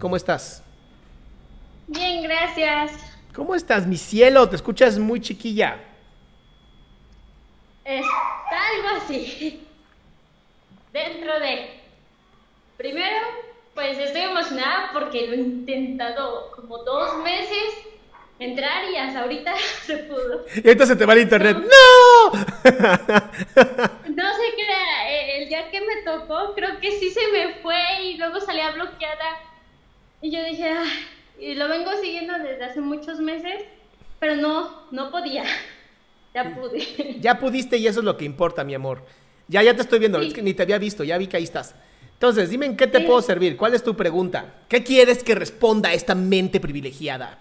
¿Cómo estás? Bien, gracias. ¿Cómo estás, mi cielo? Te escuchas muy chiquilla. Está algo así. Dentro de... Primero, pues estoy emocionada porque lo he intentado como dos meses entrar y hasta ahorita se pudo. Y ahorita se te va el internet. ¡No! No sé qué era. El día que me tocó, creo que sí se me fue y luego salía bloqueada. Y yo dije, Ay", y lo vengo siguiendo desde hace muchos meses, pero no, no podía. Ya pude. Ya pudiste y eso es lo que importa, mi amor. Ya, ya te estoy viendo, Sí. es que ni te había visto, ya vi que ahí estás. Entonces, dime en qué te puedo servir, cuál es tu pregunta. ¿Qué quieres que responda esta mente privilegiada?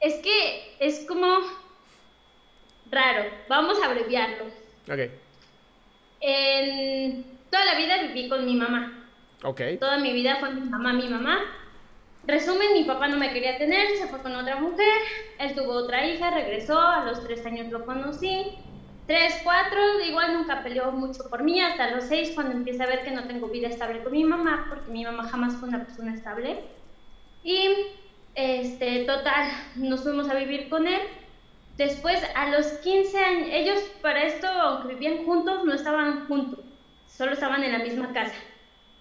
Es que es como raro. Vamos a abreviarlo. Ok, En toda la vida viví con mi mamá. Ok. Toda mi vida fue mi mamá, mi mamá. Resumen, mi papá no me quería tener, se fue con otra mujer, él tuvo otra hija, regresó, a los tres años lo conocí, tres, cuatro, igual nunca peleó mucho por mí, hasta los seis cuando empieza a ver que no tengo vida estable con mi mamá, porque mi mamá jamás fue una persona estable. Y, este, total, nos fuimos a vivir con él. Después, a los 15 años, ellos para esto, aunque vivían juntos, no estaban juntos, solo estaban en la misma casa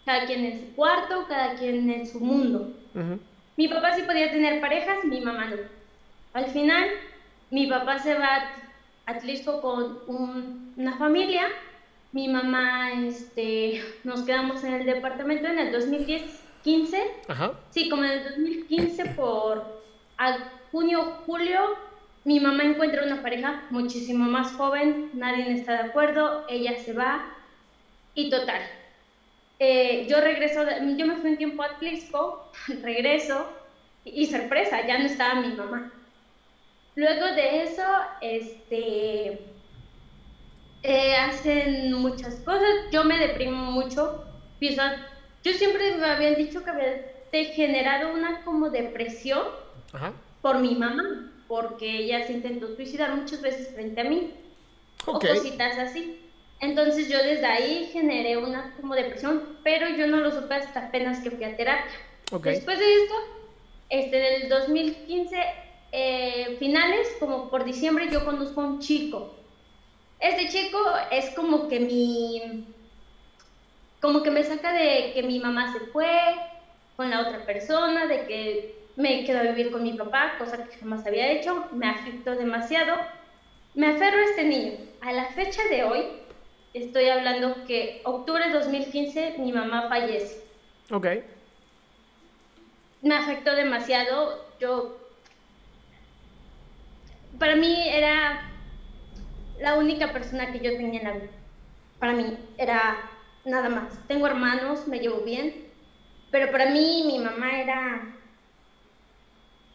cada quien en su cuarto, cada quien en su mundo. Ujú. Mi papá sí podía tener parejas, mi mamá no. Al final, mi papá se va a Atlisco con un- una familia, mi mamá, este, nos quedamos en el departamento en el 2010, 15, Ajá. sí, como en el 2015 por a junio, julio, mi mamá encuentra una pareja muchísimo más joven, nadie está de acuerdo, ella se va y total, eh, yo regreso, yo me fui un tiempo a Atlisco, regreso y, sorpresa, ya no estaba mi mamá. Luego de eso, este, eh, hacen muchas cosas, yo me deprimo mucho, a- yo siempre me habían dicho que había generado una como depresión Ajá. por mi mamá, porque ella se intentó suicidar muchas veces frente a mí o cositas así. Entonces yo desde ahí generé una como depresión, pero yo no lo supe hasta apenas que fui a terapia. Ok. Después de esto, este, del 2015, eh, finales, como por diciembre, yo conozco a un chico. Este chico es como que mi, como que me saca de que mi mamá se fue con la otra persona, de que me quedo a vivir con mi papá, cosa que jamás había hecho, me afectó demasiado. Me aferro a este niño. A la fecha de hoy, estoy hablando que octubre de 2015 mi mamá fallece. Ok. Me afectó demasiado. Yo, para mí era la única persona que yo tenía en la vida. Para mí era nada más. Tengo hermanos, me llevo bien, pero para mí mi mamá era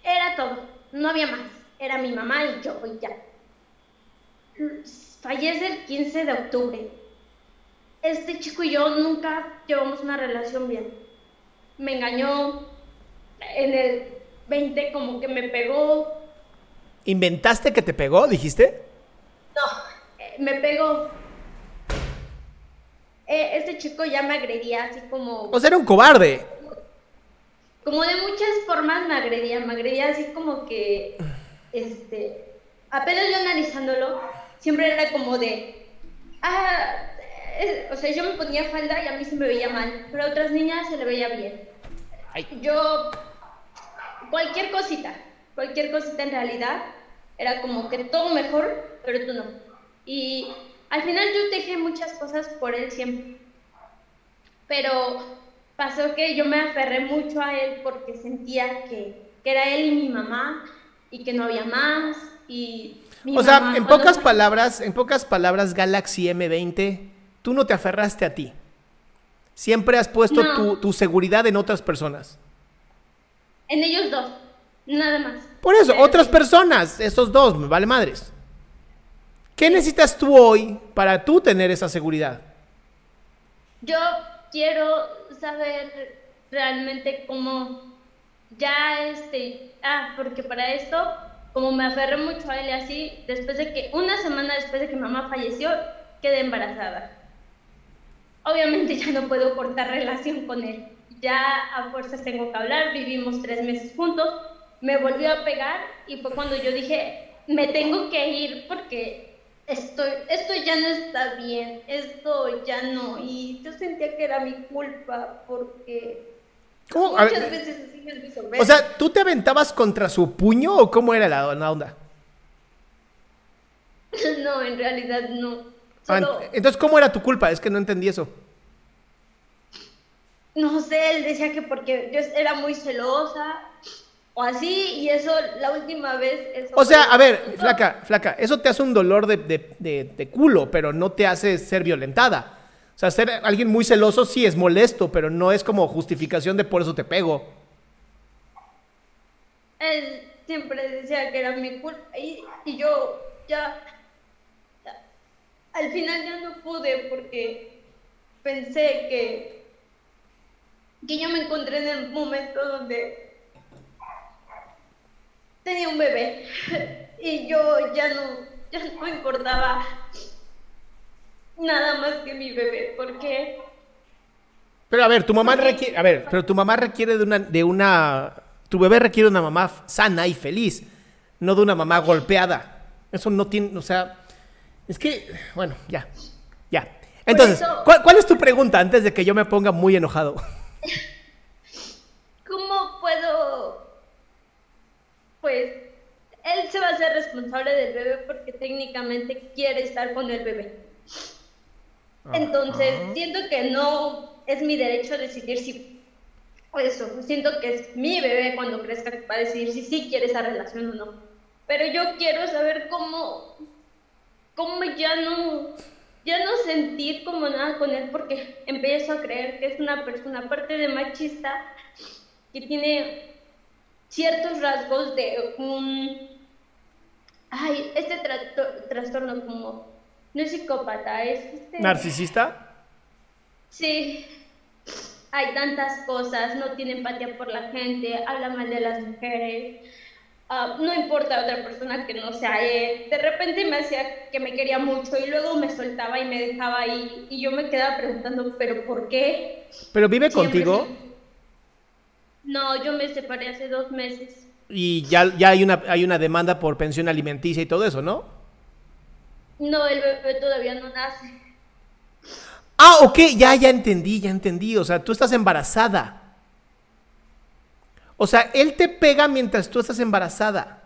era todo. No había más. Era mi mamá y yo y ya. Fallece el 15 de octubre. este chico y yo nunca llevamos una relación bien. Me engañó en el 20, como que me pegó. ¿Inventaste que te pegó, dijiste? No, eh, me pegó. Eh, este chico ya me agredía así como... O sea, era un cobarde. Como de muchas formas me agredía, me agredía así como que, este, apenas yo analizándolo, siempre era como de, ah, o sea, yo me ponía falda y a mí se me veía mal, pero a otras niñas se le veía bien. Yo, cualquier cosita, cualquier cosita en realidad, era como que todo mejor, pero tú no. Y al final yo dejé muchas cosas por él siempre. Pero pasó que yo me aferré mucho a él porque sentía que, que era él y mi mamá y que no había más y o sea, en pocas palabras, en pocas palabras, Galaxy M20, tú no te aferraste a ti. Siempre has puesto tu, seguridad en otras personas. En ellos dos, nada más. Por eso, otras personas, esos dos, me vale madres. ¿Qué necesitas tú hoy para tú tener esa seguridad? Yo quiero saber realmente cómo ya este, ah, porque para esto como me aferré mucho a él y así, después de que, una semana después de que mamá falleció, quedé embarazada. Obviamente ya no puedo cortar relación con él. Ya a fuerzas tengo que hablar, vivimos tres meses juntos, me volvió a pegar y fue cuando yo dije, me tengo que ir porque esto, esto ya no está bien, esto ya no. Y yo sentía que era mi culpa porque Muchas veces así O sea, ¿tú te aventabas contra su puño o cómo era la, onda? No, en realidad no. Ah, entonces, ¿cómo era tu culpa? Es que no entendí eso. No sé, él decía que porque yo era muy celosa o así, y eso la última vez... o sea, a ver, flaca, flaca, eso te hace un dolor de, de culo, pero no te hace ser violentada. O sea, ser alguien muy celoso sí es molesto, pero no es como justificación de por eso te pego. Él siempre decía que era mi culpa y, yo ya, al final ya no pude porque pensé que, que yo me encontré en el momento donde tenía un bebé y yo ya no, ya no importaba nada más que mi bebé, porque... Pero a ver, tu mamá requiere, a ver, pero tu mamá requiere de una, de una, tu bebé requiere de una mamá sana y feliz, no de una mamá golpeada. Eso no tiene, o sea, es que, bueno, ya, ya. Entonces, ¿cuál, ¿cuál es tu pregunta antes de que yo me ponga muy enojado? ¿Cómo puedo, pues, él se va a ser responsable del bebé porque técnicamente quiere estar con el bebé? Entonces, siento que no es mi derecho decidir si, eso, siento que es mi bebé cuando crezca va a decidir si sí quiere esa relación o no. Pero yo quiero saber cómo, cómo ya no, ya no sentir como nada con él porque empiezo a creer que es una persona, aparte de machista, que tiene ciertos rasgos de un, ay, este trastorno como no es psicópata, es... Este... ¿Narcisista? Sí. Hay tantas cosas, no tiene empatía por la gente, habla mal de las mujeres, ah, no importa otra persona que no sea él. De repente me hacía que me quería mucho y luego me soltaba y me dejaba ahí y yo me quedaba preguntando, ¿pero por qué? ¿Pero vive contigo? No, yo me separé hace dos meses. Y ya, ya hay, una, hay una demanda por pensión alimenticia y todo eso, ¿no? No, el bebé todavía no nace. Ah, ok, ya, ya entendí, ya entendí. O sea, tú estás embarazada. O sea, él te pega mientras tú estás embarazada.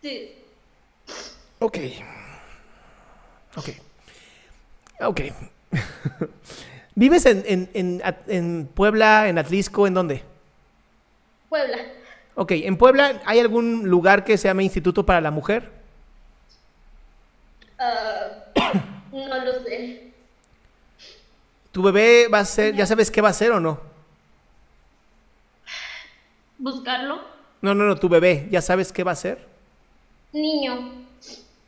Sí. Ok. Ok. Ok. ¿Vives en, en, en, en, Puebla, en Atlisco, en dónde? Puebla. Ok, ¿en Puebla hay algún lugar que se llame Instituto para la Mujer? no lo sé. ¿Tu bebé va a ser, ya sabes qué va a ser o no? ¿Buscarlo? No, no, no, tu bebé, ¿ya sabes qué va a ser? Niño.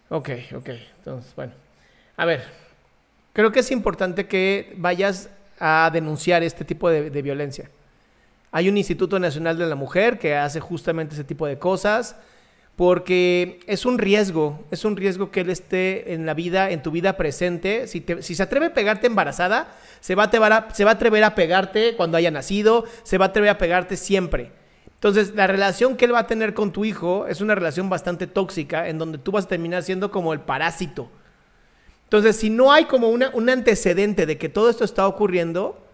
Ok, ok, entonces, bueno. A ver, creo que es importante que vayas a denunciar este tipo de, de violencia. Hay un Instituto Nacional de la Mujer que hace justamente ese tipo de cosas porque es un riesgo, es un riesgo que él esté en la vida, en tu vida presente. Si, si se atreve a pegarte embarazada, se va, a, se va a atrever a pegarte cuando haya nacido, se va a atrever a pegarte siempre. Entonces, la relación que él va a tener con tu hijo es una relación bastante tóxica, en donde tú vas a terminar siendo como el parásito. Entonces, si no hay como una, un antecedente de que todo esto está ocurriendo,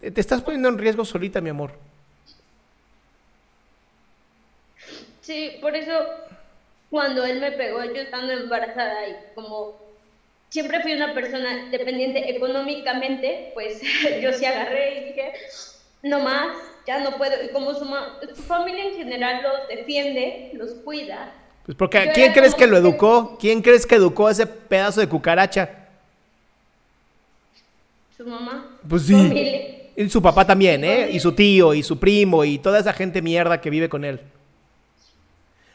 te estás poniendo en riesgo solita, mi amor. Sí, por eso cuando él me pegó, yo estando embarazada y como siempre fui una persona dependiente económicamente, pues yo sí agarré y dije, no más, ya no puedo. Y como su, familia en general los defiende, los cuida. Pues porque ¿quién crees que lo educó? ¿Quién crees que educó a ese pedazo de cucaracha? Su mamá. Pues sí. Y su papá también, ¿eh? Y su tío, y su primo, y toda esa gente mierda que vive con él.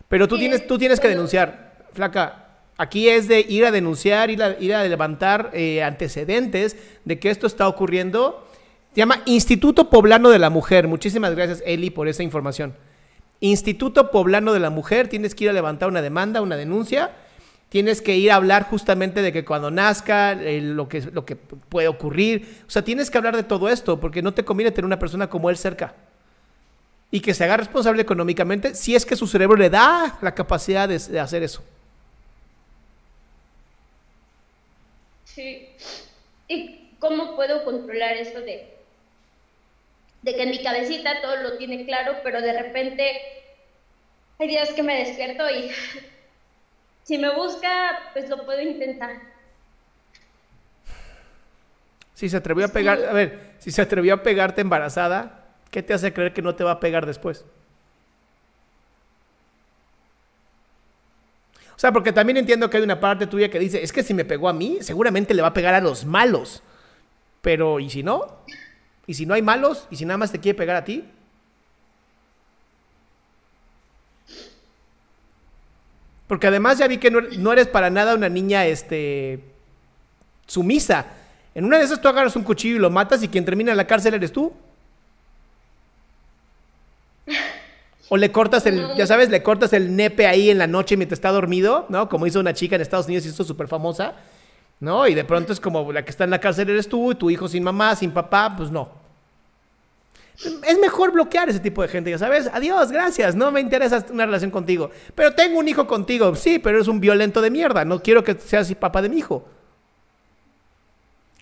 Pero tú tienes, tú tienes que denunciar, flaca. Aquí es de ir a denunciar, ir a, ir a levantar eh, antecedentes de que esto está ocurriendo. Se llama Instituto Poblano de la Mujer. Muchísimas gracias, Eli, por esa información. Instituto Poblano de la Mujer, tienes que ir a levantar una demanda, una denuncia. Tienes que ir a hablar justamente de que cuando nazca, eh, lo, que, lo que puede ocurrir. O sea, tienes que hablar de todo esto, porque no te conviene tener una persona como él cerca y que se haga responsable económicamente si es que su cerebro le da la capacidad de, hacer eso. Sí. ¿Y cómo puedo controlar esto de, de que en mi cabecita todo lo tiene claro, pero de repente hay días que me despierto y si me busca, pues lo puedo intentar. Si se atrevió a pegar, a ver, si se atrevió a pegarte embarazada, ¿Qué te hace creer que no te va a pegar después? O sea, porque también entiendo que hay una parte tuya que dice, es que si me pegó a mí, seguramente le va a pegar a los malos. Pero, ¿y si no? ¿Y si no hay malos? ¿Y si nada más te quiere pegar a ti? Porque además ya vi que no, eres para nada una niña, este, sumisa. En una de esas tú agarras un cuchillo y lo matas y quien termina en la cárcel eres tú. O le cortas el, ya sabes, le cortas el nepe ahí en la noche mientras está dormido, ¿no? Como hizo una chica en Estados Unidos y esto súper famosa, ¿no? Y de pronto es como la que está en la cárcel eres tú, y tu hijo sin mamá, sin papá, pues no. Es mejor bloquear ese tipo de gente, ya sabes. Adiós, gracias, no me interesa una relación contigo. Pero tengo un hijo contigo, sí, pero eres un violento de mierda, no quiero que seas papá de mi hijo.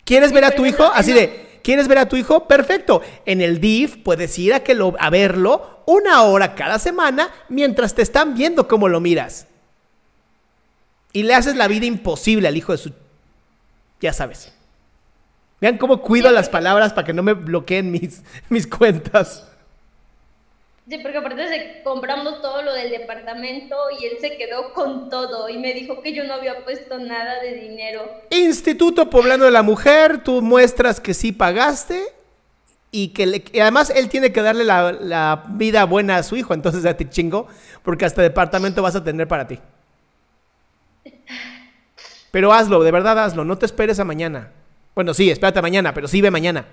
¿Quieres ver a tu hijo? Así de, ¿Quieres ver a tu hijo? Perfecto. En el DIF puedes ir a, que lo, a verlo una hora cada semana mientras te están viendo cómo lo miras. Y le haces la vida imposible al hijo de su... Ya sabes. Vean cómo cuido las palabras para que no me bloqueen mis, mis cuentas. Sí, porque aparte se compramos todo lo del departamento y él se quedó con todo y me dijo que yo no había puesto nada de dinero. Instituto Poblano de la Mujer, tú muestras que sí pagaste y que además él tiene que darle la, vida buena a su hijo, entonces ya te chingo, porque hasta departamento vas a tener para ti. Pero hazlo, de verdad hazlo, no te esperes a mañana. Bueno, sí, espérate a mañana, pero sí ve mañana.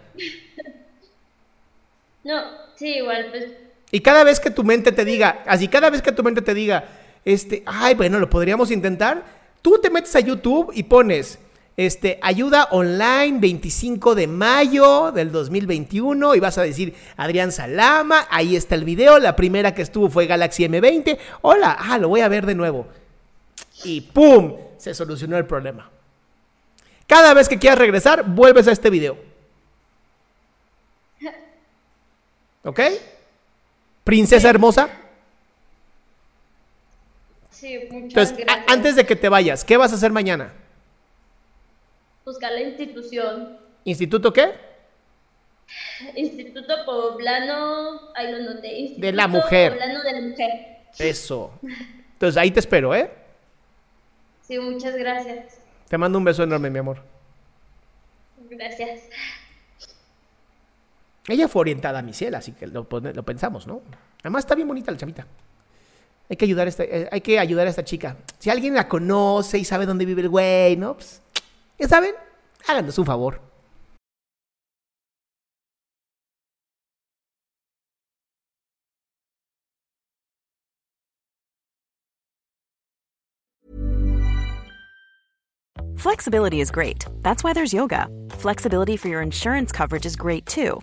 No, sí, igual, pues y cada vez que tu mente te diga, así cada vez que tu mente te diga, este, ay, bueno, lo podríamos intentar, tú te metes a YouTube y pones, este, ayuda online 25 de mayo del 2021 y vas a decir Adrián Salama, ahí está el video, la primera que estuvo fue Galaxy M20, hola, ah, lo voy a ver de nuevo. Y ¡pum! Se solucionó el problema. Cada vez que quieras regresar, vuelves a este video. ¿Ok? Princesa hermosa. Sí, muchas Entonces, antes de que te vayas, ¿qué vas a hacer mañana? Buscar la institución. ¿Instituto qué? Instituto Poblano, ahí lo noté. de la mujer. Poblano de la mujer. Eso. Entonces ahí te espero, ¿eh? Sí, muchas gracias. Te mando un beso enorme, mi amor. Gracias. Ella fue orientada a mi cielo, así que lo, pensamos, ¿no? Además está bien bonita la chamita. Hay que ayudar a esta, eh, hay que ayudar a esta chica. Si alguien la conoce y sabe dónde vive el güey, ¿no? Pues, Ya saben, háganos un favor. Flexibility is great. That's why there's yoga. Flexibility for your insurance coverage is great too.